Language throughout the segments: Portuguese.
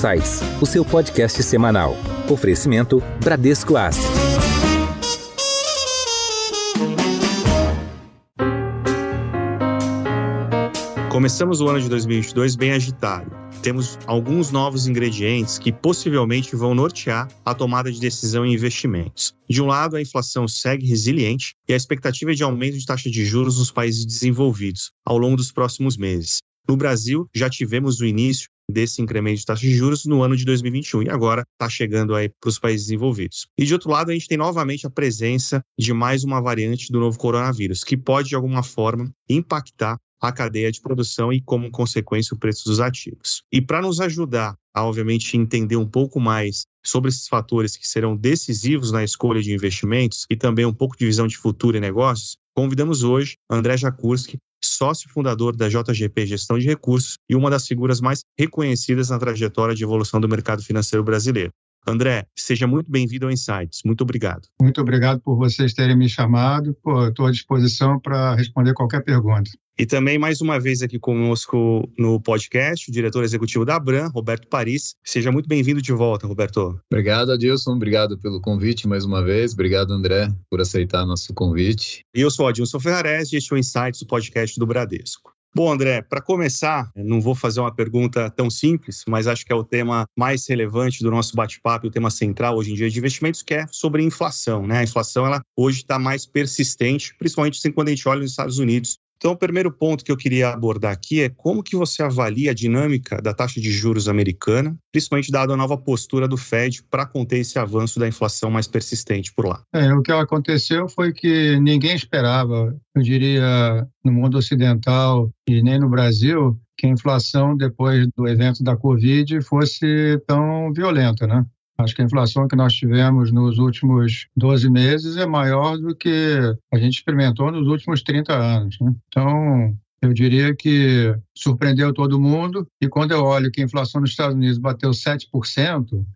Insights, o seu podcast semanal. Oferecimento Bradesco Asset. Começamos o ano de 2022 bem agitado. Temos alguns novos ingredientes que possivelmente vão nortear a tomada de decisão em investimentos. De um lado, a inflação segue resiliente e a expectativa é de aumento de taxa de juros nos países desenvolvidos ao longo dos próximos meses. No Brasil, já tivemos o início desse incremento de taxa de juros no ano de 2021 e agora está chegando aí para os países desenvolvidos. E de outro lado, a gente tem novamente a presença de mais uma variante do novo coronavírus, que pode de alguma forma impactar a cadeia de produção e, como consequência, o preço dos ativos. E para nos ajudar a, obviamente, entender um pouco mais sobre esses fatores que serão decisivos na escolha de investimentos e também um pouco de visão de futuro e negócios, convidamos hoje André Jakurski, sócio fundador da JGP Gestão de Recursos e uma das figuras mais reconhecidas na trajetória de evolução do mercado financeiro brasileiro. André, seja muito bem-vindo ao Insights. Muito obrigado. Muito obrigado por vocês terem me chamado. Estou à disposição para responder qualquer pergunta. E também, mais uma vez, aqui conosco no podcast, o diretor executivo da Abram, Roberto Paris. Seja muito bem-vindo de volta, Roberto. Obrigado, Adilson. Obrigado pelo convite mais uma vez. Obrigado, André, por aceitar nosso convite. E eu sou Adilson Ferrares e este é o Insights, o podcast do Bradesco. Bom, André, para começar, não vou fazer uma pergunta tão simples, mas acho que é o tema mais relevante do nosso bate-papo, o tema central hoje em dia de investimentos, que é sobre inflação. Né? A inflação ela hoje está mais persistente, principalmente quando a gente olha nos Estados Unidos, então, o primeiro ponto que eu queria abordar aqui é como que você avalia a dinâmica da taxa de juros americana, principalmente dada a nova postura do Fed para conter esse avanço da inflação mais persistente por lá. É, o que aconteceu foi que ninguém esperava, eu diria, no mundo ocidental e nem no Brasil, que a inflação depois do evento da Covid fosse tão violenta, né? Acho que a inflação que nós tivemos nos últimos 12 meses é maior do que a gente experimentou nos últimos 30 anos. Né? Então, eu diria que surpreendeu todo mundo. E quando eu olho que a inflação nos Estados Unidos bateu 7%,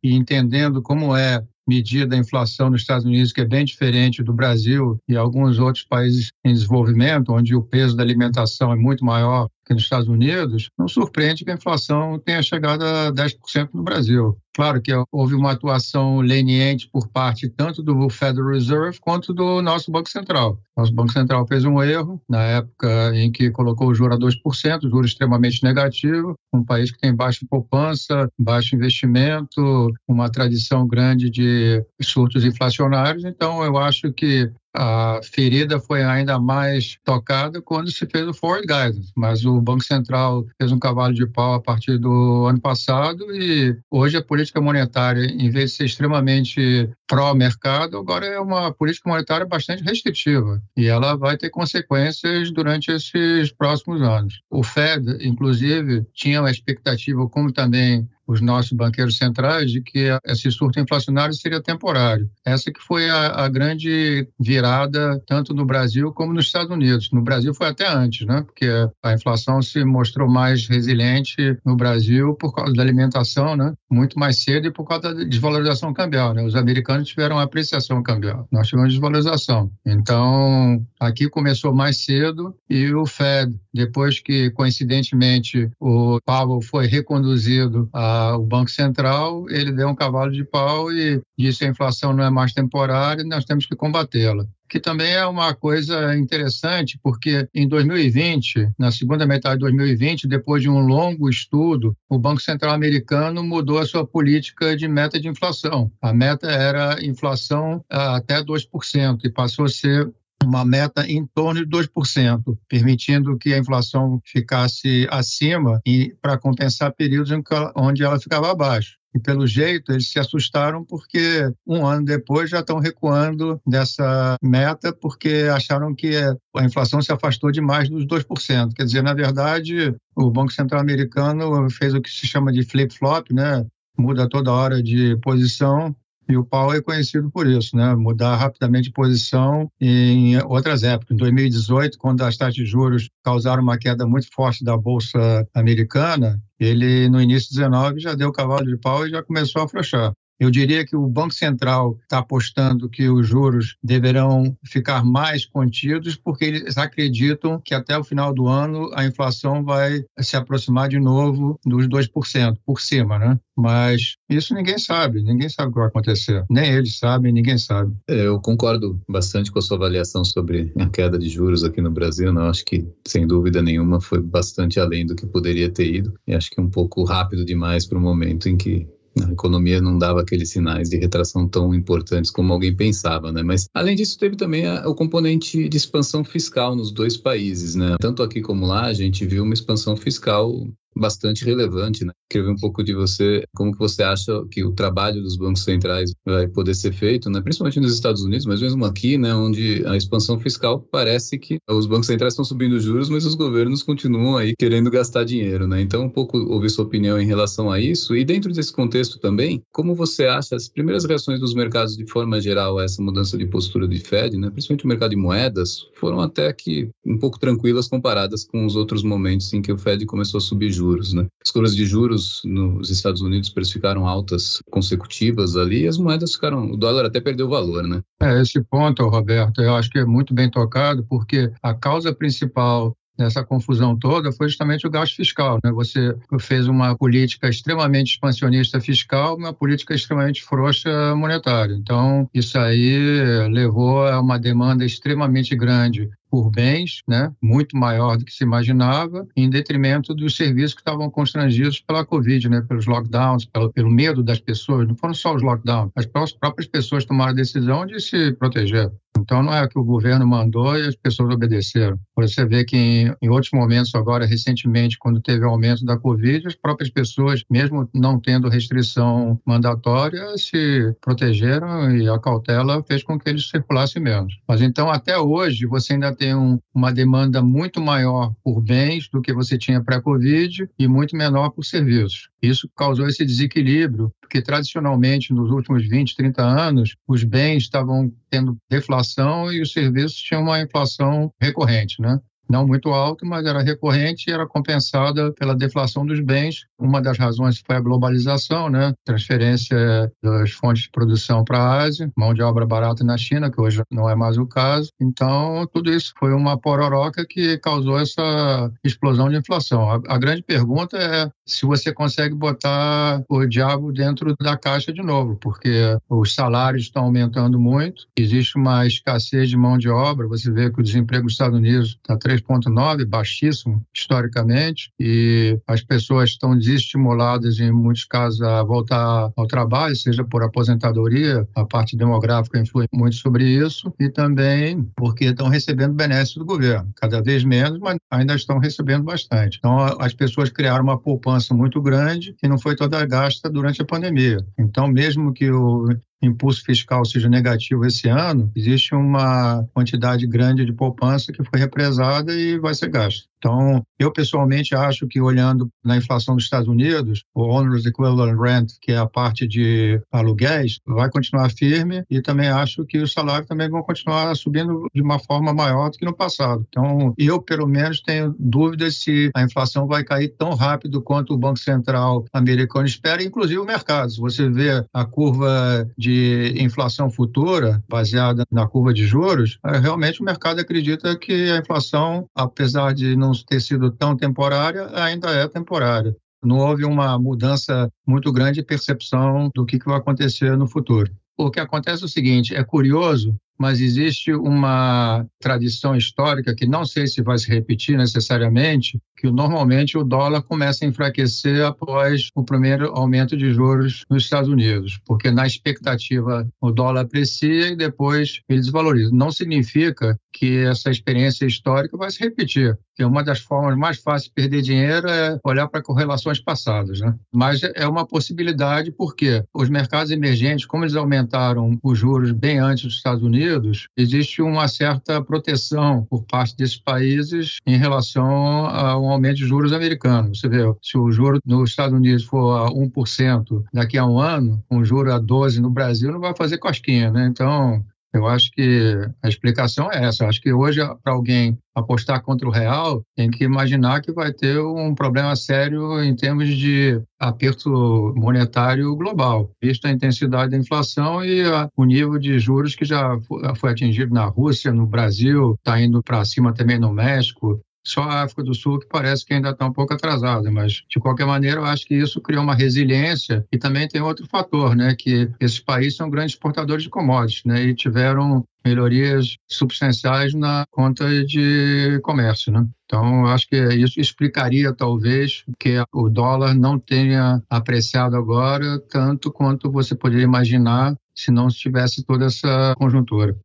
e entendendo como é medida a inflação nos Estados Unidos, que é bem diferente do Brasil e alguns outros países em desenvolvimento, onde o peso da alimentação é muito maior que nos Estados Unidos, não surpreende que a inflação tenha chegado a 10% no Brasil. Claro que houve uma atuação leniente por parte tanto do Federal Reserve quanto do nosso Banco Central. Nosso Banco Central fez um erro na época em que colocou o juro a 2%, juro extremamente negativo, um país que tem baixa poupança, baixo investimento, uma tradição grande de surtos inflacionários. Então, eu acho que a ferida foi ainda mais tocada quando se fez o forward guidance, mas o Banco Central fez um cavalo de pau a partir do ano passado e hoje a política monetária, em vez de ser extremamente pró-mercado, agora é uma política monetária bastante restritiva e ela vai ter consequências durante esses próximos anos. O Fed, inclusive, tinha uma expectativa, como também os nossos banqueiros centrais de que esse surto inflacionário seria temporário. Essa que foi a, a, grande virada tanto no Brasil como nos Estados Unidos. No Brasil foi até antes, né? Porque a inflação se mostrou mais resiliente no Brasil por causa da alimentação, né? Muito mais cedo e por causa da desvalorização cambial, né? Os americanos tiveram apreciação cambial. Nós tivemos desvalorização. Então, aqui começou mais cedo e o Fed, depois que coincidentemente o Powell foi reconduzido a o Banco Central ele deu um cavalo de pau e disse que a inflação não é mais temporária e nós temos que combatê-la que também é uma coisa interessante, porque em 2020, na segunda metade de 2020, depois de um longo estudo, o Banco Central americano mudou a sua política de meta de inflação. A meta era inflação até 2% e passou a ser uma meta em torno de 2%, permitindo que a inflação ficasse acima e para compensar períodos onde ela ficava abaixo. E pelo jeito eles se assustaram porque um ano depois já estão recuando dessa meta porque acharam que a inflação se afastou demais dos 2%. Quer dizer, na verdade, o Banco Central americano fez o que se chama de flip-flop, né? Muda toda hora de posição e o Powell é conhecido por isso, né? mudar rapidamente de posição em outras épocas. Em 2018, quando as taxas de juros causaram uma queda muito forte da Bolsa Americana, ele, no início de 19, já deu o cavalo de pau e já começou a afrouxar. Eu diria que o Banco Central está apostando que os juros deverão ficar mais contidos, porque eles acreditam que até o final do ano a inflação vai se aproximar de novo dos 2% por cima, né? Mas isso ninguém sabe, ninguém sabe o que vai acontecer. Nem eles sabem, ninguém sabe. É, eu concordo bastante com a sua avaliação sobre a queda de juros aqui no Brasil. Não? Né? Acho que, sem dúvida nenhuma, foi bastante além do que poderia ter ido. E acho que um pouco rápido demais para o momento em que a economia não dava aqueles sinais de retração tão importantes como alguém pensava, né? Mas além disso teve também a, o componente de expansão fiscal nos dois países, né? Tanto aqui como lá a gente viu uma expansão fiscal bastante relevante, né? Queria ver um pouco de você, como que você acha que o trabalho dos bancos centrais vai poder ser feito, né? Principalmente nos Estados Unidos, mas mesmo aqui, né? Onde a expansão fiscal parece que os bancos centrais estão subindo juros, mas os governos continuam aí querendo gastar dinheiro, né? Então, um pouco ouvir sua opinião em relação a isso e dentro desse contexto também, como você acha as primeiras reações dos mercados de forma geral a essa mudança de postura do Fed, né? Principalmente o mercado de moedas, foram até que um pouco tranquilas comparadas com os outros momentos em que o Fed começou a subir juros juros. Né? As curvas de juros nos Estados Unidos precificaram altas consecutivas ali e as moedas ficaram. O dólar até perdeu valor. Né? É, esse ponto, Roberto, eu acho que é muito bem tocado, porque a causa principal nessa confusão toda foi justamente o gasto fiscal. Né? Você fez uma política extremamente expansionista fiscal, uma política extremamente frouxa monetária. Então, isso aí levou a uma demanda extremamente grande por bens, né, muito maior do que se imaginava, em detrimento dos serviços que estavam constrangidos pela Covid, né, pelos lockdowns, pelo, pelo medo das pessoas. Não foram só os lockdowns, as próprias pessoas tomaram a decisão de se proteger. Então, não é que o governo mandou e as pessoas obedeceram. Você vê que em, em outros momentos, agora, recentemente, quando teve o aumento da Covid, as próprias pessoas, mesmo não tendo restrição mandatória, se protegeram e a cautela fez com que eles circulassem menos. Mas então, até hoje, você ainda tem tem um, uma demanda muito maior por bens do que você tinha pré-Covid e muito menor por serviços. Isso causou esse desequilíbrio, porque tradicionalmente, nos últimos 20, 30 anos, os bens estavam tendo deflação e os serviços tinham uma inflação recorrente. Né? Não muito alto, mas era recorrente e era compensada pela deflação dos bens. Uma das razões foi a globalização, né? transferência das fontes de produção para a Ásia, mão de obra barata na China, que hoje não é mais o caso. Então, tudo isso foi uma pororoca que causou essa explosão de inflação. A, a grande pergunta é se você consegue botar o diabo dentro da caixa de novo, porque os salários estão aumentando muito, existe uma escassez de mão de obra. Você vê que o desemprego nos Estados Unidos está 3,9, baixíssimo historicamente, e as pessoas estão desestimuladas, em muitos casos, a voltar ao trabalho, seja por aposentadoria, a parte demográfica influi muito sobre isso, e também porque estão recebendo benesses do governo, cada vez menos, mas ainda estão recebendo bastante. Então, as pessoas criaram uma poupança muito grande que não foi toda gasta durante a pandemia. Então, mesmo que o impulso fiscal seja negativo esse ano, existe uma quantidade grande de poupança que foi represada e vai ser gasta. Então, eu pessoalmente acho que olhando na inflação dos Estados Unidos, o Onerous Equivalent Rent, que é a parte de aluguéis, vai continuar firme e também acho que os salários também vão continuar subindo de uma forma maior do que no passado. Então, eu pelo menos tenho dúvidas se a inflação vai cair tão rápido quanto o Banco Central americano espera, inclusive o mercado. Se você vê a curva de inflação futura, baseada na curva de juros, é, realmente o mercado acredita que a inflação, apesar de não ter sido tão temporária, ainda é temporária. Não houve uma mudança muito grande de percepção do que vai acontecer no futuro. O que acontece é o seguinte: é curioso mas existe uma tradição histórica que não sei se vai se repetir necessariamente, que normalmente o dólar começa a enfraquecer após o primeiro aumento de juros nos Estados Unidos, porque na expectativa o dólar aprecia e depois ele desvaloriza. Não significa que essa experiência histórica vai se repetir, que uma das formas mais fáceis de perder dinheiro é olhar para correlações passadas, né? Mas é uma possibilidade porque os mercados emergentes, como eles aumentaram os juros bem antes dos Estados Unidos, Unidos, existe uma certa proteção por parte desses países em relação ao aumento de juros americanos. Você vê, se o juro nos Estados Unidos for a 1% daqui a um ano, um juro a 12% no Brasil não vai fazer cosquinha, né? Então, Eu acho que a explicação é essa. Eu acho que hoje, para alguém apostar contra o real, tem que imaginar que vai ter um problema sério em termos de aperto monetário global, vista a intensidade da inflação e a, o nível de juros que já foi atingido na Rússia, no Brasil, está indo para cima também no México. Só a África do Sul que parece que ainda está um pouco atrasada, mas de qualquer maneira eu acho que isso criou uma resiliência e também tem outro fator, né, que esses países são grandes exportadores de commodities, né, e tiveram melhorias substanciais na conta de comércio, né? Então, acho que isso explicaria, talvez, que o dólar não tenha apreciado agora tanto quanto você poderia imaginar se não tivesse toda essa conjuntura.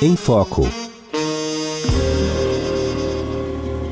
Em Foco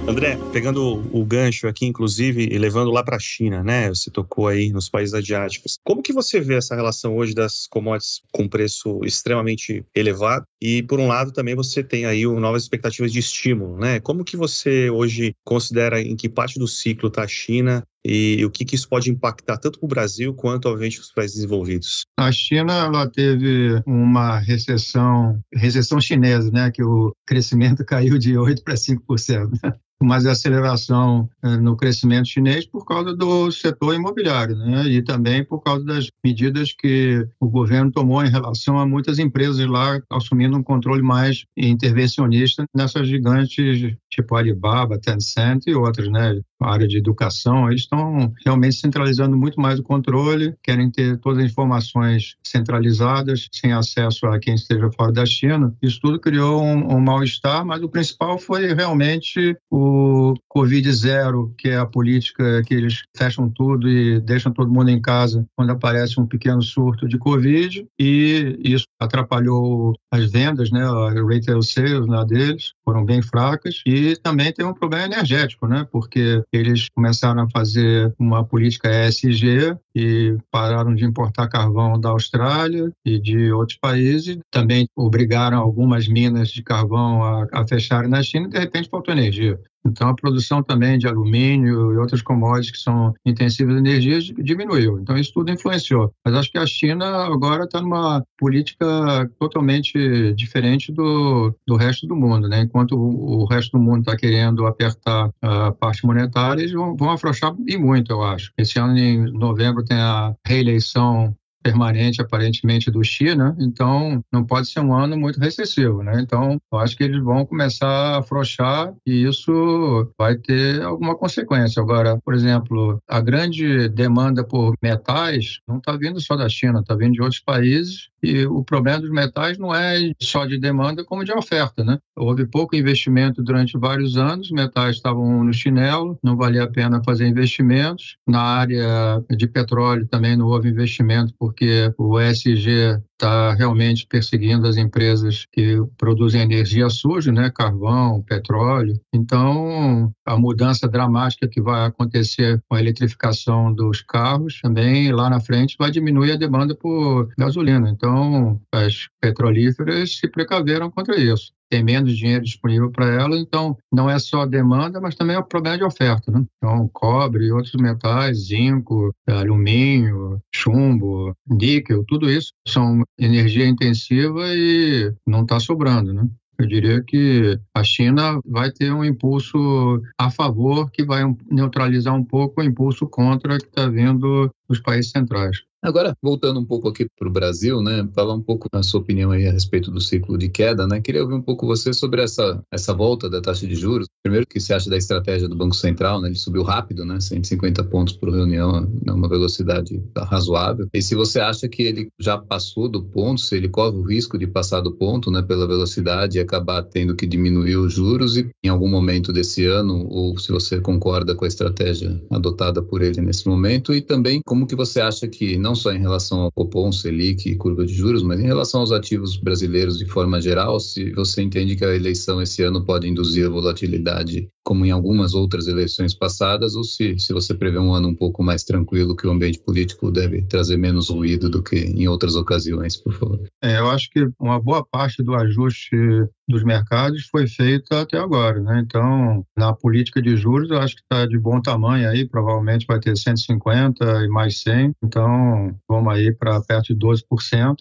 André, pegando o gancho aqui, inclusive, e levando lá para a China, né? Você tocou aí nos países asiáticos. Como que você vê essa relação hoje das commodities com preço extremamente elevado? E, por um lado, também você tem aí novas expectativas de estímulo, né? Como que você hoje considera em que parte do ciclo está a China e o que, que isso pode impactar tanto para o Brasil quanto, obviamente, os países desenvolvidos? A China ela teve uma recessão, recessão chinesa, né, que o crescimento caiu de 8% para 5% mais aceleração eh, no crescimento chinês por causa do setor imobiliário, né? e também por causa das medidas que o governo tomou em relação a muitas empresas lá assumindo um controle mais intervencionista nessas gigantes tipo Alibaba, Tencent e outras, né? A área de educação, eles estão realmente centralizando muito mais o controle, querem ter todas as informações centralizadas, sem acesso a quem esteja fora da China. Isso tudo criou um, um mal-estar, mas o principal foi realmente o Covid zero, que é a política que eles fecham tudo e deixam todo mundo em casa quando aparece um pequeno surto de Covid, e isso atrapalhou as vendas, né? A retail sales né, deles foram bem fracas, e e também tem um problema energético, né? Porque eles começaram a fazer uma política ESG e pararam de importar carvão da Austrália e de outros países. Também obrigaram algumas minas de carvão a, a fecharem na China e, de repente, faltou energia. Então, a produção também de alumínio e outras commodities que são intensivas de energia diminuiu. Então, isso tudo influenciou. Mas acho que a China agora está numa política totalmente diferente do, do resto do mundo. Né? Enquanto o, o resto do mundo está querendo apertar a parte monetária, eles vão, vão afrouxar e muito, eu acho. Esse ano, em novembro, tem a reeleição permanente, aparentemente, do China, então não pode ser um ano muito recessivo, né? Então, eu acho que eles vão começar a afrouxar e isso vai ter alguma consequência. Agora, por exemplo, a grande demanda por metais não está vindo só da China, está vindo de outros países e o problema dos metais não é só de demanda, como de oferta, né? Houve pouco investimento durante vários anos, metais estavam no chinelo, não valia a pena fazer investimentos. Na área de petróleo também não houve investimento, porque o ESG está realmente perseguindo as empresas que produzem energia suja, né? carvão, petróleo. Então, a mudança dramática que vai acontecer com a eletrificação dos carros também lá na frente vai diminuir a demanda por gasolina. Então, as petrolíferas se precaveram contra isso tem menos dinheiro disponível para ela, então não é só demanda, mas também é o problema de oferta, né? Então, cobre, outros metais, zinco, alumínio, chumbo, níquel, tudo isso são energia intensiva e não está sobrando, né? Eu diria que a China vai ter um impulso a favor que vai neutralizar um pouco o impulso contra que está vindo dos países centrais. Agora, voltando um pouco aqui para o Brasil, né, falar um pouco da sua opinião aí a respeito do ciclo de queda, né, queria ouvir um pouco você sobre essa, essa volta da taxa de juros. Primeiro, o que você acha da estratégia do Banco Central, né, ele subiu rápido, né, 150 pontos por reunião, uma velocidade razoável. E se você acha que ele já passou do ponto, se ele corre o risco de passar do ponto, né, pela velocidade e acabar tendo que diminuir os juros e em algum momento desse ano, ou se você concorda com a estratégia adotada por ele nesse momento, e também como que você acha que não só em relação ao Copom, Selic e curva de juros, mas em relação aos ativos brasileiros de forma geral, se você entende que a eleição esse ano pode induzir a volatilidade como em algumas outras eleições passadas, ou se, se você prevê um ano um pouco mais tranquilo, que o ambiente político deve trazer menos ruído do que em outras ocasiões, por favor. É, eu acho que uma boa parte do ajuste dos mercados foi feita até agora, né? Então, na política de juros, eu acho que está de bom tamanho aí, provavelmente vai ter 150 e mais 100, então vamos aí para perto de 12%,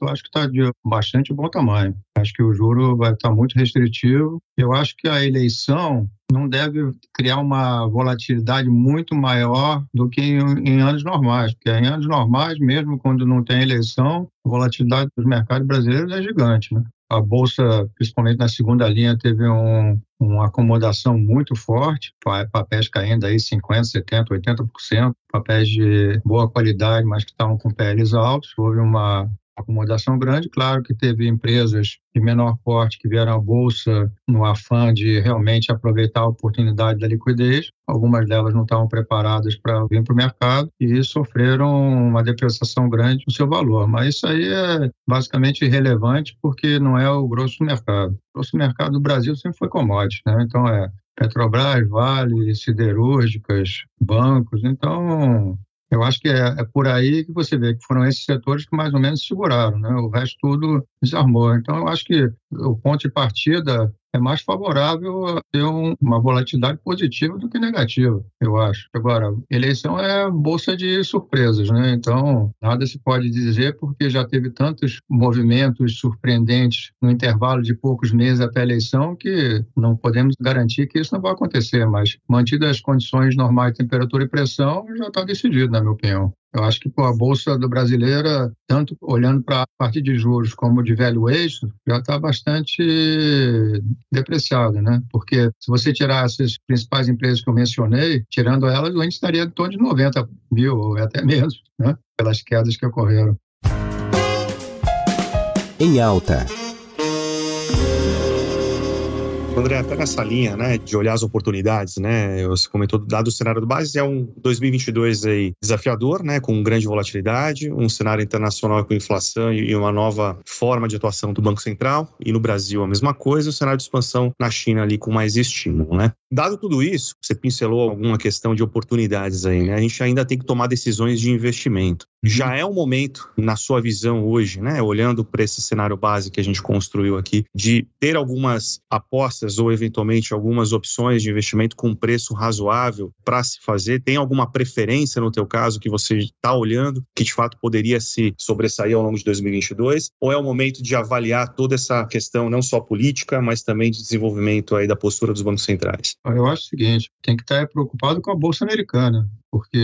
eu acho que está de bastante bom tamanho. Acho que o juro vai estar tá muito restritivo. Eu acho que a eleição não deve criar uma volatilidade muito maior do que em, em, anos normais, porque em anos normais, mesmo quando não tem eleição, a volatilidade dos mercados brasileiros é gigante. Né? A Bolsa, principalmente na segunda linha, teve um, uma acomodação muito forte, papéis caindo aí 50%, 70%, 80%, papéis de boa qualidade, mas que estavam com PLs altos. Houve uma acomodação grande. Claro que teve empresas de menor porte que vieram à bolsa no afã de realmente aproveitar a oportunidade da liquidez. Algumas delas não estavam preparadas para vir para o mercado e sofreram uma depreciação grande no seu valor. Mas isso aí é basicamente irrelevante porque não é o grosso do mercado. O grosso do mercado do Brasil sempre foi commodity, né? Então é Petrobras, Vale, siderúrgicas, bancos. Então, eu acho que é, é, por aí que você vê que foram esses setores que mais ou menos seguraram, né? O resto tudo desarmou. Então, eu acho que o ponto de partida é mais favorável a ter um, uma volatilidade positiva do que negativa, eu acho. Agora, eleição é bolsa de surpresas, né? Então, nada se pode dizer porque já teve tantos movimentos surpreendentes no intervalo de poucos meses até a eleição que não podemos garantir que isso não vai acontecer, mas mantidas as condições normais de temperatura e pressão, já está decidido, na minha opinião. Eu acho que pô, a Bolsa do Brasileira, tanto olhando para a parte de juros como de velho eixo, já está bastante depreciada, né? Porque se você tirar essas principais empresas que eu mencionei, tirando elas, o índice estaria em torno de 90 mil, ou até menos, né? Pelas quedas que ocorreram. Em alta. André, até nessa linha, né, de olhar as oportunidades, né, você comentou, dado o cenário do base, é um 2022 aí desafiador, né, com grande volatilidade, um cenário internacional com inflação e uma nova forma de atuação do Banco Central, e no Brasil a mesma coisa, o cenário de expansão na China ali com mais estímulo, né. Dado tudo isso, você pincelou alguma questão de oportunidades aí, né, a gente ainda tem que tomar decisões de investimento. Já é o momento, na sua visão hoje, né, olhando para esse cenário base que a gente construiu aqui, de ter algumas apostas ou eventualmente algumas opções de investimento com preço razoável para se fazer? Tem alguma preferência no teu caso que você está olhando que de fato poderia se sobressair ao longo de 2022? Ou é o momento de avaliar toda essa questão não só política, mas também de desenvolvimento aí da postura dos bancos centrais? Eu acho o seguinte, tem que estar preocupado com a bolsa americana porque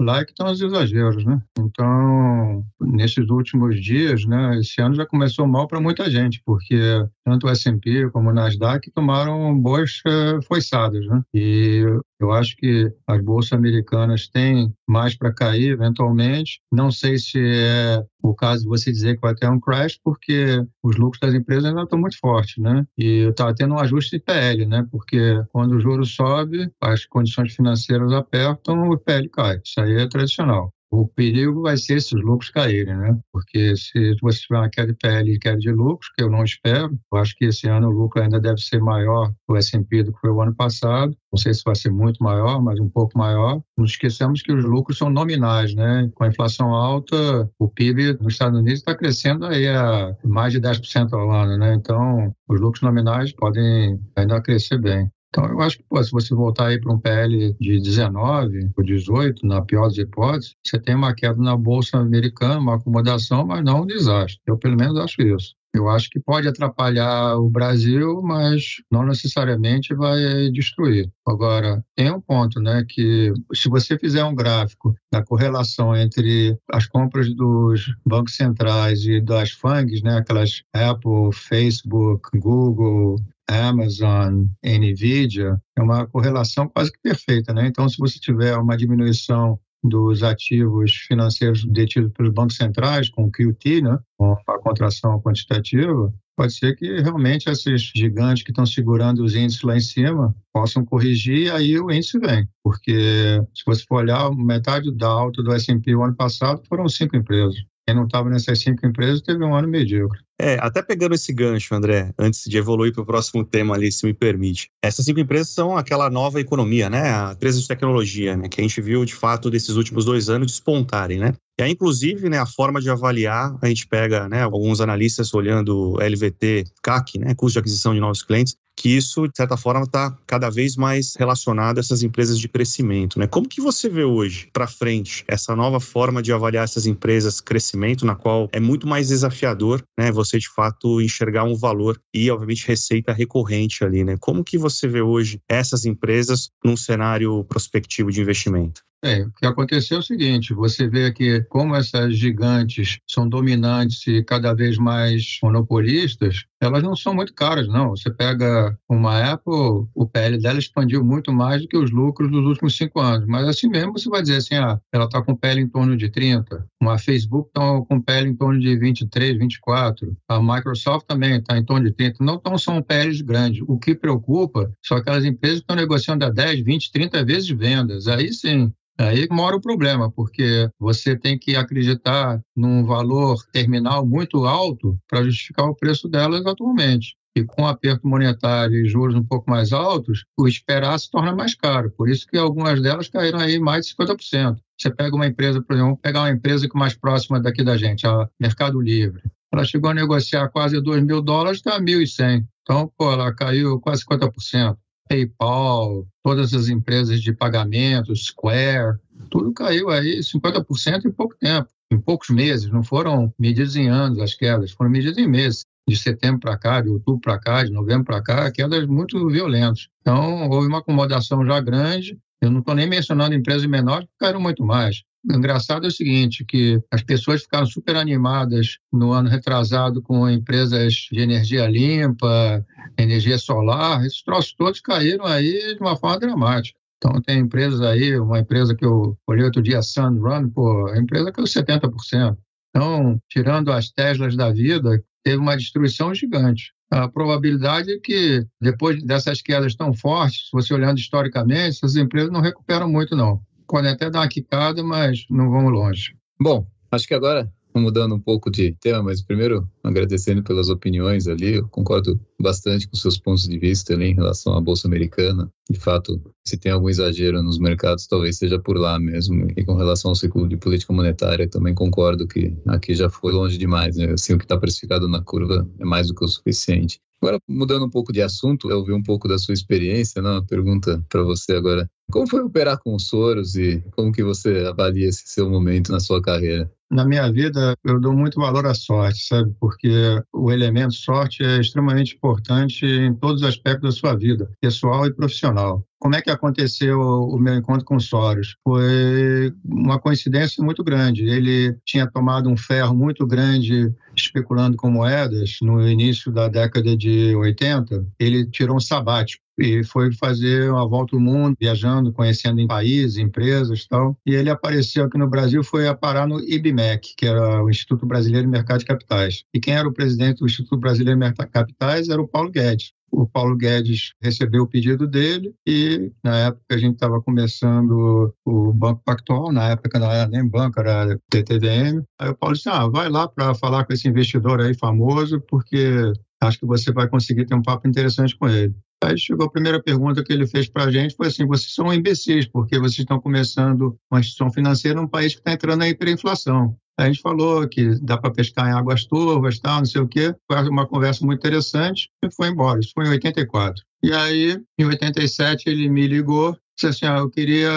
lá é que estão os exageros, né? Então, nesses últimos dias, né, esse ano já começou mal para muita gente, porque tanto o S&P como o Nasdaq tomaram boas uh, foiçadas, né? E eu acho que as bolsas americanas têm mais para cair eventualmente. Não sei se é o caso de você dizer que vai ter um crash, porque os lucros das empresas ainda estão muito fortes, né? E está tendo um ajuste de PL, né? Porque quando o juro sobe, as condições financeiras apertam, o PL cai. Isso aí é tradicional. O perigo vai ser se os lucros caírem, né? Porque se você tiver uma queda de PL e queda de lucros, que eu não espero, eu acho que esse ano o lucro ainda deve ser maior do S&P do que foi o ano passado. Não sei se vai ser muito maior, mas um pouco maior. Não esqueçamos que os lucros são nominais, né? Com a inflação alta, o PIB nos Estados Unidos está crescendo aí a mais de 10% ao ano, né? Então, os lucros nominais podem ainda crescer bem. Então, eu acho que pô, se você voltar aí para um PL de 19 ou 18, na pior das hipóteses, você tem uma queda na Bolsa Americana, uma acomodação, mas não um desastre. Eu, pelo menos, acho isso. Eu acho que pode atrapalhar o Brasil, mas não necessariamente vai destruir. Agora, tem um ponto, né, que se você fizer um gráfico da correlação entre as compras dos bancos centrais e das FANGs, né, aquelas Apple, Facebook, Google, Amazon, Nvidia, é uma correlação quase que perfeita, né? Então, se você tiver uma diminuição dos ativos financeiros detidos pelos bancos centrais, com o QT, né, com a contração quantitativa, pode ser que realmente esses gigantes que estão segurando os índices lá em cima possam corrigir e aí o índice vem. Porque se você for olhar, metade da alta do S&P o ano passado foram cinco empresas. Quem não estava nessas cinco empresas teve um ano medíocre. É, até pegando esse gancho, André, antes de evoluir para o próximo tema ali, se me permite. Essas cinco empresas são aquela nova economia, né? Empresas de tecnologia, né? Que a gente viu, de fato, desses últimos dois anos despontarem, né? E aí, inclusive, né, a forma de avaliar, a gente pega né, alguns analistas olhando LVT, CAC, né, custo de aquisição de novos clientes, que isso, de certa forma, está cada vez mais relacionado a essas empresas de crescimento. Né? Como que você vê hoje, para frente, essa nova forma de avaliar essas empresas crescimento, na qual é muito mais desafiador né, você, de fato, enxergar um valor e, obviamente, receita recorrente ali. Né? Como que você vê hoje essas empresas num cenário prospectivo de investimento? É, o que aconteceu é o seguinte: você vê que, como essas gigantes são dominantes e cada vez mais monopolistas, elas não são muito caras, não. Você pega uma Apple, o PL dela expandiu muito mais do que os lucros dos últimos cinco anos. Mas assim mesmo você vai dizer assim: ah, ela está com PL em torno de 30, uma Facebook está com PL em torno de 23, 24, a Microsoft também está em torno de 30. Não tão são PLs grandes. O que preocupa são aquelas empresas que estão negociando a 10, 20, 30 vezes vendas. Aí sim, Aí mora o problema, porque você tem que acreditar num valor terminal muito alto para justificar o preço delas atualmente. E com aperto monetário e juros um pouco mais altos, o esperar se torna mais caro. Por isso que algumas delas caíram aí mais de 50%. Você pega uma empresa, por exemplo, vamos pegar uma empresa que é mais próxima daqui da gente, a Mercado Livre. Ela chegou a negociar quase 2 mil dólares, está 1.100. Então, pô, ela caiu quase 50%. PayPal, todas as empresas de pagamento, Square, tudo caiu aí 50% em pouco tempo, em poucos meses. Não foram medidas em anos as quedas, foram medidas em meses. De setembro para cá, de outubro para cá, de novembro para cá, quedas muito violentas. Então, houve uma acomodação já grande. Eu não estou nem mencionando empresas menores que caíram muito mais. O engraçado é o seguinte, que as pessoas ficaram super animadas no ano retrasado com empresas de energia limpa, energia solar, esses troços todos caíram aí de uma forma dramática. Então, tem empresas aí, uma empresa que eu olhei outro dia, Sunrun, pô, a empresa caiu 70%. Então, tirando as Teslas da vida, teve uma destruição gigante. A probabilidade é que, depois dessas quedas tão fortes, você olhando historicamente, essas empresas não recuperam muito, não podem até dar uma quicada, mas não vamos longe. Bom, acho que agora mudando um pouco de tema, mas primeiro agradecendo pelas opiniões ali, eu concordo bastante com seus pontos de vista ali em relação à bolsa americana. De fato, se tem algum exagero nos mercados, talvez seja por lá mesmo. E com relação ao ciclo de política monetária, também concordo que aqui já foi longe demais. Né? Assim, o que está precificado na curva é mais do que o suficiente. Agora, mudando um pouco de assunto, eu ouvi um pouco da sua experiência, né? uma pergunta para você agora. Como foi operar com os Soros e como que você avalia esse seu momento na sua carreira? Na minha vida, eu dou muito valor à sorte, sabe? Porque o elemento sorte é extremamente importante em todos os aspectos da sua vida, pessoal e profissional. Como é que aconteceu o meu encontro com o Soros? Foi uma coincidência muito grande. Ele tinha tomado um ferro muito grande especulando com moedas no início da década de 80. Ele tirou um sabático e foi fazer uma volta ao mundo, viajando, conhecendo em países, empresas e tal. E ele apareceu aqui no Brasil, foi a parar no IBMEC, que era o Instituto Brasileiro de Mercado de Capitais. E quem era o presidente do Instituto Brasileiro de Mercado de Capitais era o Paulo Guedes o Paulo Guedes recebeu o pedido dele e, na época, a gente estava começando o Banco Pactual, na época não era nem banco, era TTVM. Aí o Paulo disse, ah, vai lá para falar com esse investidor aí famoso, porque acho que você vai conseguir ter um papo interessante com ele. Aí chegou a primeira pergunta que ele fez para a gente, foi assim, vocês são imbecis, porque vocês estão começando uma instituição financeira num país que está entrando na hiperinflação. A gente falou que dá para pescar em águas turvas, tal, não sei o quê. Foi uma conversa muito interessante e foi embora. Isso foi em 84. E aí, em 87, ele me ligou disse assim: ah, eu queria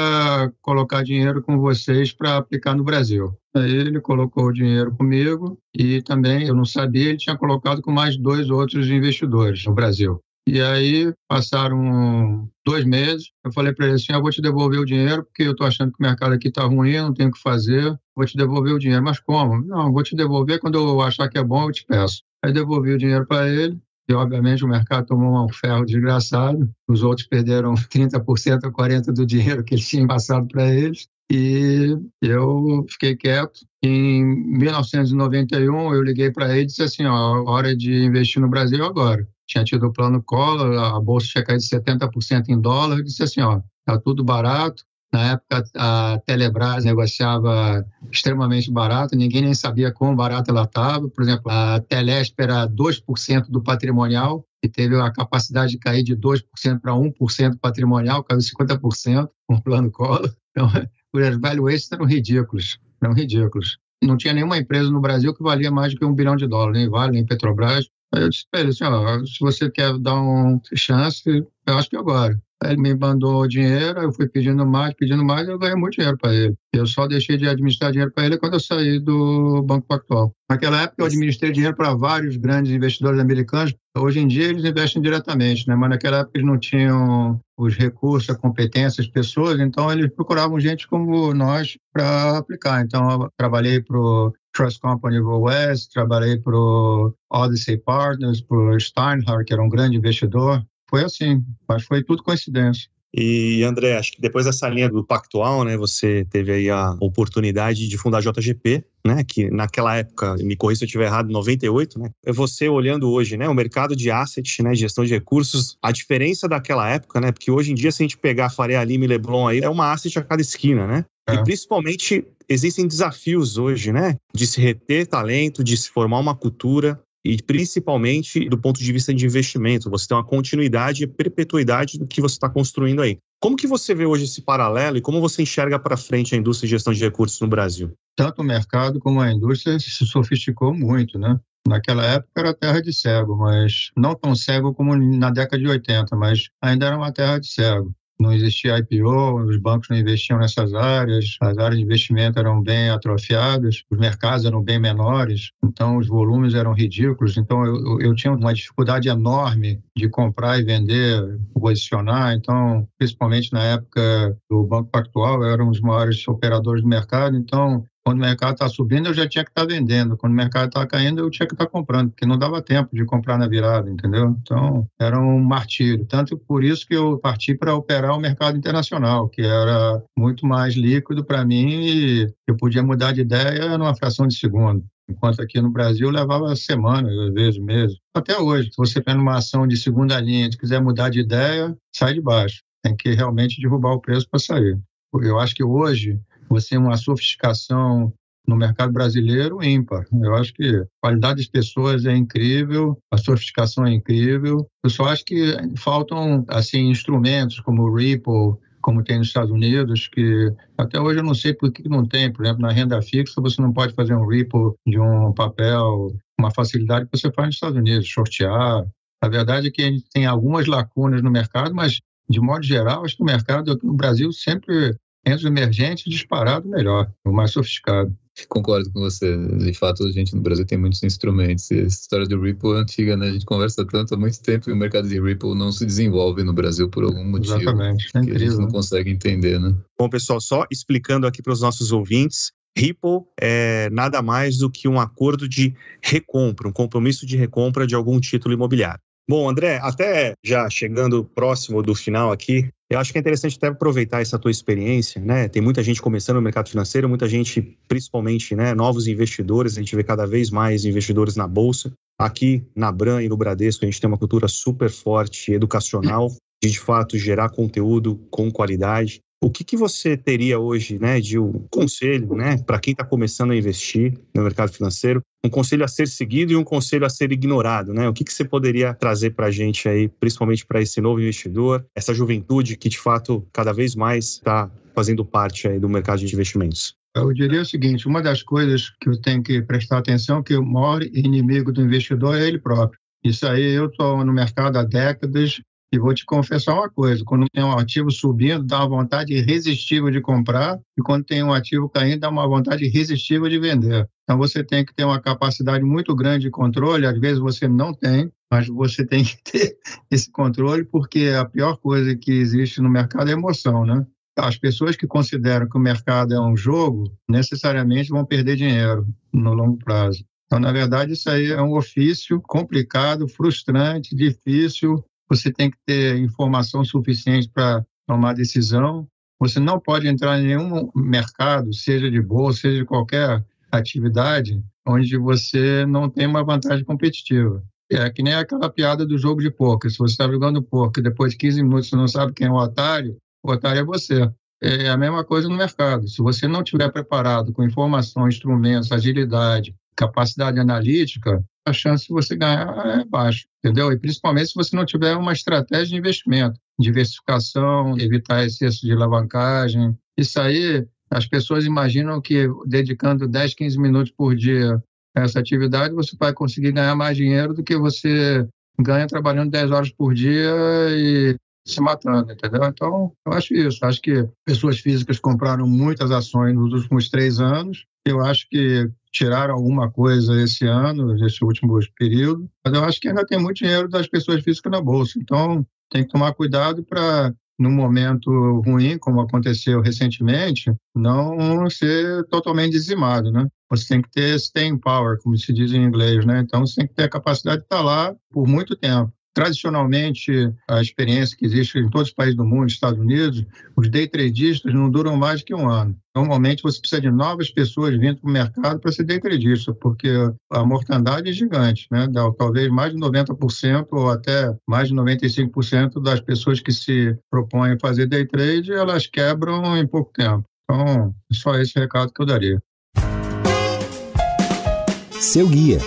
colocar dinheiro com vocês para aplicar no Brasil. Aí ele colocou o dinheiro comigo e também, eu não sabia, ele tinha colocado com mais dois outros investidores no Brasil. E aí passaram dois meses. Eu falei para ele assim: eu vou te devolver o dinheiro porque eu estou achando que o mercado aqui está ruim, não tenho o que fazer. Vou te devolver o dinheiro. Mas como? Não, vou te devolver quando eu achar que é bom, eu te peço. Aí devolvi o dinheiro para ele. E, obviamente, o mercado tomou um ferro desgraçado. Os outros perderam 30% ou 40% do dinheiro que eles tinham passado para eles. E eu fiquei quieto. Em 1991, eu liguei para ele e disse assim: ó, hora de investir no Brasil agora tinha tido o plano Collor, a bolsa tinha caído 70% em dólar, disse assim, ó, tá tudo barato, Na época, a Telebrás negociava extremamente barato, ninguém nem sabia quão barato ela estava. Por exemplo, a Telesp era 2% do patrimonial, e teve a capacidade de cair de 2% para 1% patrimonial, caiu 50% com o plano Collor. Então, os valuations eram ridículos, eram ridículos. Não tinha nenhuma empresa no Brasil que valia mais do que um bilhão de dólares, nem Vale, nem Petrobras. Eu disse para ele assim, ó, se você quer dar uma chance, eu acho que agora. Aí ele me mandou dinheiro, eu fui pedindo mais, pedindo mais, eu ganhei muito dinheiro para ele. Eu só deixei de administrar dinheiro para ele quando eu saí do Banco Pactual. Naquela época eu administrei dinheiro para vários grandes investidores americanos. Hoje em dia eles investem diretamente, né? mas naquela época eles não tinham os recursos, a competência, as pessoas, então eles procuravam gente como nós para aplicar. Então eu trabalhei para o Trust Company of West, trabalhei para o Odyssey Partners, para o Steinhardt, que era um grande investidor. Foi assim, mas foi tudo coincidência. E André, acho que depois dessa linha do Pactual, né, você teve aí a oportunidade de fundar a JGP, né, que naquela época, me corrija se eu estiver errado, 98, né? É você olhando hoje, né, o mercado de assets, né, gestão de recursos, a diferença daquela época, né, porque hoje em dia se a gente pegar Faria Lima e Leblon aí, é uma asset a cada esquina, né? É. E principalmente existem desafios hoje, né, de se reter talento, de se formar uma cultura, e principalmente do ponto de vista de investimento, você tem uma continuidade e perpetuidade do que você está construindo aí. Como que você vê hoje esse paralelo e como você enxerga para frente a indústria de gestão de recursos no Brasil? Tanto o mercado como a indústria se sofisticou muito, né? Naquela época era terra de cego, mas não tão cego como na década de 80, mas ainda era uma terra de cego não existia IPO, os bancos não investiam nessas áreas, as áreas de investimento eram bem atrofiadas, os mercados eram bem menores, então os volumes eram ridículos. Então eu, eu tinha uma dificuldade enorme de comprar e vender, posicionar. Então, principalmente na época do Banco Pactual, eu era um dos maiores operadores do mercado, então quando o mercado está subindo, eu já tinha que estar tá vendendo. Quando o mercado está caindo, eu tinha que estar tá comprando, porque não dava tempo de comprar na virada, entendeu? Então, era um martírio. Tanto por isso que eu parti para operar o mercado internacional, que era muito mais líquido para mim e eu podia mudar de ideia numa fração de segundo. Enquanto aqui no Brasil levava semanas, às vezes meses. Até hoje, se você tem uma ação de segunda linha e quiser mudar de ideia, sai de baixo. Tem que realmente derrubar o preço para sair. Eu acho que hoje você tem uma sofisticação no mercado brasileiro ímpar. Eu acho que a qualidade das pessoas é incrível, a sofisticação é incrível. Eu só acho que faltam assim instrumentos como o Ripple, como tem nos Estados Unidos, que até hoje eu não sei por que não tem. Por exemplo, na renda fixa você não pode fazer um Ripple de um papel, uma facilidade que você faz nos Estados Unidos, sortear. A verdade é que a gente tem algumas lacunas no mercado, mas de modo geral, acho que o mercado no Brasil sempre entre os emergentes, disparado melhor, o mais sofisticado. Concordo com você. De fato, a gente no Brasil tem muitos instrumentos. Essa história do Ripple é antiga, né? A gente conversa tanto há muito tempo e o mercado de Ripple não se desenvolve no Brasil por algum motivo. Exatamente. É que a gente não consegue entender, né? Bom, pessoal, só explicando aqui para os nossos ouvintes, Ripple é nada mais do que um acordo de recompra, um compromisso de recompra de algum título imobiliário. Bom, André, até já chegando próximo do final aqui, eu acho que é interessante até aproveitar essa tua experiência, né? Tem muita gente começando no mercado financeiro, muita gente, principalmente, né, novos investidores, a gente vê cada vez mais investidores na bolsa. Aqui na Bran e no Bradesco, a gente tem uma cultura super forte educacional de de fato gerar conteúdo com qualidade. O que, que você teria hoje, né, de um conselho, né, para quem está começando a investir no mercado financeiro, um conselho a ser seguido e um conselho a ser ignorado, né? O que, que você poderia trazer para a gente aí, principalmente para esse novo investidor, essa juventude que de fato cada vez mais está fazendo parte aí do mercado de investimentos? Eu diria o seguinte: uma das coisas que eu tenho que prestar atenção é que o maior inimigo do investidor é ele próprio. Isso aí eu estou no mercado há décadas e vou te confessar uma coisa: quando tem um ativo subindo, dá uma vontade irresistível de comprar, e quando tem um ativo caindo, dá uma vontade irresistível de vender. Então você tem que ter uma capacidade muito grande de controle, às vezes você não tem, mas você tem que ter esse controle, porque a pior coisa que existe no mercado é emoção, né? As pessoas que consideram que o mercado é um jogo, necessariamente vão perder dinheiro no longo prazo. Então, na verdade, isso aí é um ofício complicado, frustrante, difícil, você tem que ter informação suficiente para tomar decisão. Você não pode entrar em nenhum mercado, seja de bolsa, seja de qualquer atividade, onde você não tem uma vantagem competitiva. É que nem aquela piada do jogo de poker. Se você está jogando poker depois de 15 minutos você não sabe quem é o otário, o otário é você. é a mesma coisa no mercado. Se você não estiver preparado com informação, instrumentos, agilidade, capacidade analítica, a chance de você ganhar é baixa, entendeu? E principalmente se você não tiver uma estratégia de investimento, diversificação, evitar excesso de alavancagem. Isso aí, as pessoas imaginam que dedicando 10, 15 minutos por dia a essa atividade, você vai conseguir ganhar mais dinheiro do que você ganha trabalhando 10 horas por dia e se matando, entendeu? Então, eu acho isso. Acho que pessoas físicas compraram muitas ações nos últimos três anos. Eu acho que tiraram alguma coisa esse ano, nesse último período, mas eu acho que ainda tem muito dinheiro das pessoas físicas na bolsa. Então, tem que tomar cuidado para num momento ruim, como aconteceu recentemente, não ser totalmente dizimado, né? Você tem que ter staying power, como se diz em inglês, né? Então, você tem que ter a capacidade de estar lá por muito tempo. Tradicionalmente, a experiência que existe em todos os países do mundo, Estados Unidos, os day tradistas não duram mais que um ano. Normalmente, você precisa de novas pessoas vindo para o mercado para ser day tradista, porque a mortandade é gigante, né? Talvez mais de 90% ou até mais de 95% das pessoas que se propõem a fazer day trade, elas quebram em pouco tempo. Então, só esse recado que eu daria. Seu guia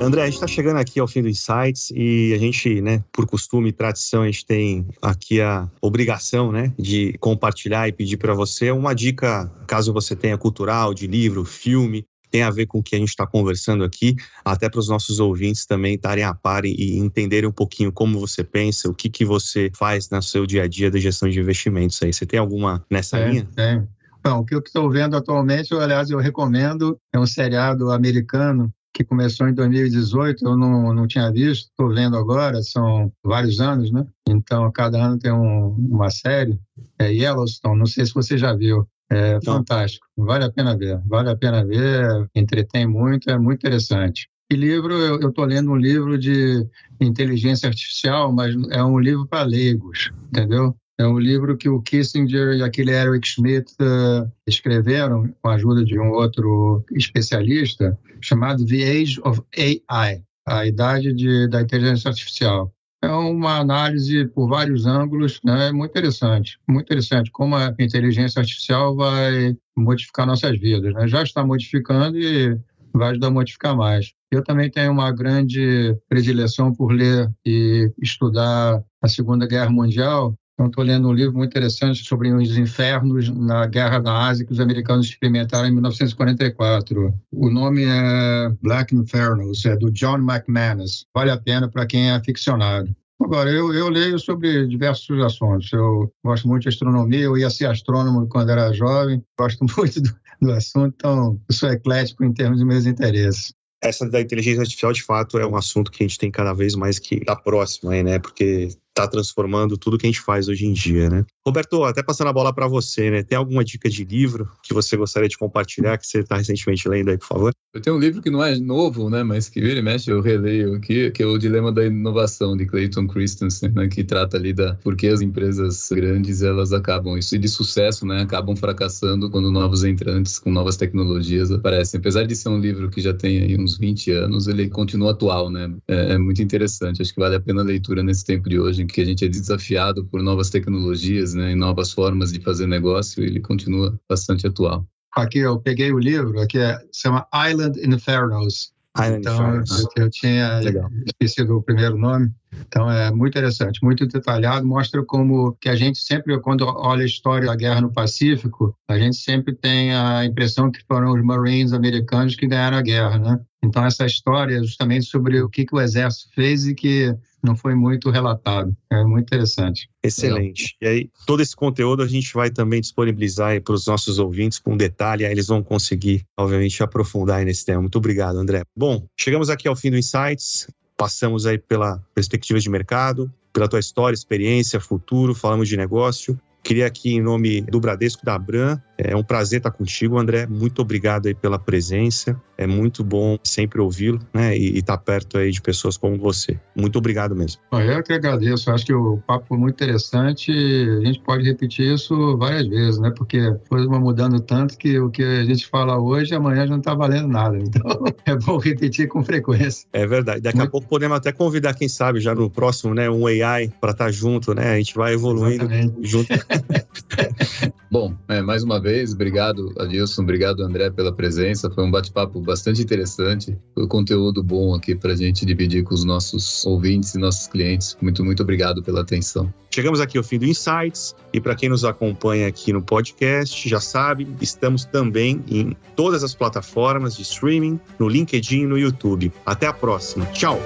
André, a gente está chegando aqui ao fim do Insights e a gente, né, por costume e tradição, a gente tem aqui a obrigação, né, de compartilhar e pedir para você uma dica, caso você tenha cultural, de livro, filme, tem a ver com o que a gente está conversando aqui, até para os nossos ouvintes também estarem a par e entenderem um pouquinho como você pensa, o que, que você faz no seu dia a dia da gestão de investimentos aí. Você tem alguma nessa é, linha? Tem. Bom, o que eu estou vendo atualmente, aliás, eu recomendo, é um seriado americano que começou em 2018, eu não, não tinha visto, estou vendo agora, são vários anos, né? Então, cada ano tem um, uma série, é Yellowstone, não sei se você já viu, é não. fantástico, vale a pena ver, vale a pena ver, entretém muito, é muito interessante. E livro, eu estou lendo um livro de inteligência artificial, mas é um livro para leigos, entendeu? É um livro que o Kissinger e aquele Eric Schmidt uh, escreveram com a ajuda de um outro especialista, chamado The Age of AI, a idade de, da inteligência artificial. É uma análise por vários ângulos, né? muito interessante, muito interessante como a inteligência artificial vai modificar nossas vidas. Né? Já está modificando e vai ajudar a modificar mais. Eu também tenho uma grande predileção por ler e estudar a Segunda Guerra Mundial, então, estou lendo um livro muito interessante sobre os infernos na Guerra da Ásia que os americanos experimentaram em 1944. O nome é Black Infernos, é do John McManus. Vale a pena para quem é aficionado. Agora, eu, eu leio sobre diversos assuntos. Eu gosto muito de astronomia, eu ia ser astrônomo quando era jovem, gosto muito do, do assunto, então eu sou eclético em termos de meus interesses essa da inteligência artificial, de fato, é um assunto que a gente tem cada vez mais que tá próximo aí, né? Porque está transformando tudo que a gente faz hoje em dia, né? Roberto, até passando a bola para você, né? Tem alguma dica de livro que você gostaria de compartilhar, que você está recentemente lendo aí, por favor? Eu tenho um livro que não é novo, né? Mas que vira e mexe, eu releio aqui, que é o Dilema da Inovação, de Clayton Christensen, né? Que trata ali da por que as empresas grandes, elas acabam, isso de sucesso, né? Acabam fracassando quando novos entrantes com novas tecnologias aparecem. Apesar de ser um livro que já tem aí uns 20 anos, ele continua atual, né? É, é muito interessante, acho que vale a pena a leitura nesse tempo de hoje, que a gente é desafiado por novas tecnologias, né, e novas formas de fazer negócio, ele continua bastante atual. Aqui eu peguei o livro, aqui é, se chama Island Infernos. Island então, Infernos. eu tinha Legal. esquecido o primeiro nome. Então é muito interessante, muito detalhado, mostra como que a gente sempre, quando olha a história da guerra no Pacífico, a gente sempre tem a impressão que foram os Marines americanos que ganharam a guerra, né? Então essa história é justamente sobre o que, que o exército fez e que não foi muito relatado. É muito interessante. Excelente. E aí, todo esse conteúdo a gente vai também disponibilizar para os nossos ouvintes com detalhe, aí eles vão conseguir, obviamente, aprofundar nesse tema. Muito obrigado, André. Bom, chegamos aqui ao fim do Insights, passamos aí pela perspectiva de mercado, pela tua história, experiência, futuro, falamos de negócio. Queria aqui, em nome do Bradesco da Abram, é um prazer estar contigo, André. Muito obrigado aí pela presença. É muito bom sempre ouvi-lo, né? E, estar perto aí de pessoas como você. Muito obrigado mesmo. Eu que agradeço. Acho que o papo foi muito interessante. A gente pode repetir isso várias vezes, né? Porque as coisas vão mudando tanto que o que a gente fala hoje, amanhã já não está valendo nada. Então, é bom repetir com frequência. É verdade. Daqui muito... a pouco podemos até convidar, quem sabe, já no próximo, né? Um AI para estar junto, né? A gente vai evoluindo Exatamente. junto. bom, é, mais uma vez. Obrigado, Adilson. Obrigado, André, pela presença. Foi um bate-papo bastante interessante. Foi um conteúdo bom aqui para a gente dividir com os nossos ouvintes e nossos clientes. Muito, muito obrigado pela atenção. Chegamos aqui ao fim do Insights e para quem nos acompanha aqui no podcast, já sabe, estamos também em todas as plataformas de streaming, no LinkedIn e no YouTube. Até a próxima. Tchau!